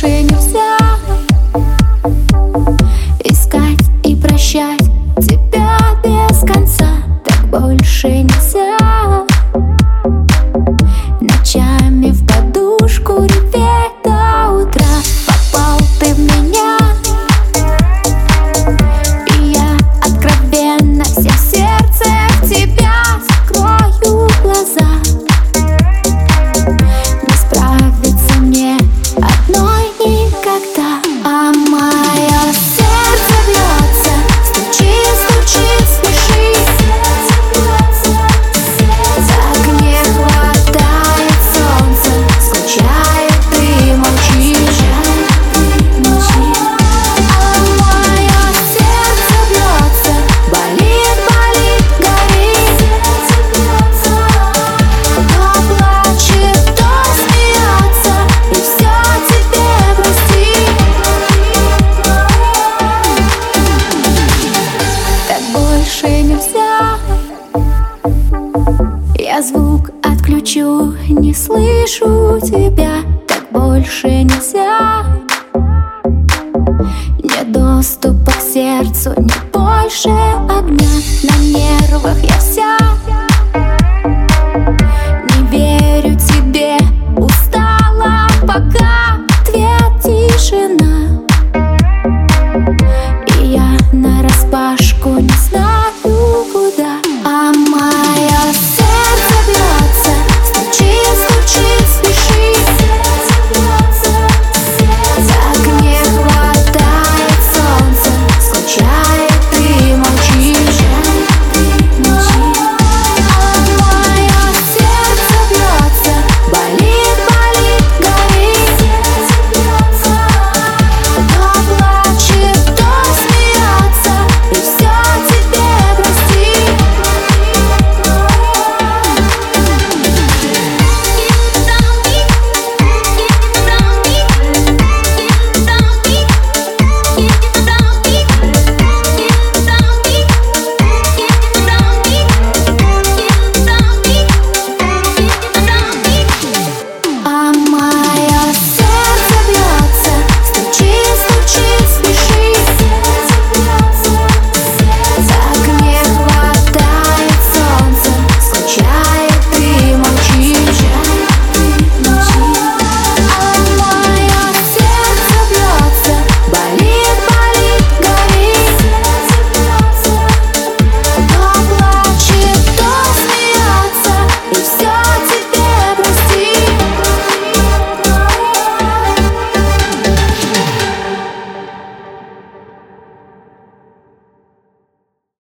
больше нельзя Искать и прощать тебя без конца. Так больше нельзя больше нельзя. Я звук отключу, не слышу тебя Так больше нельзя. Нет доступа к сердцу, не больше огня. На нервах я вся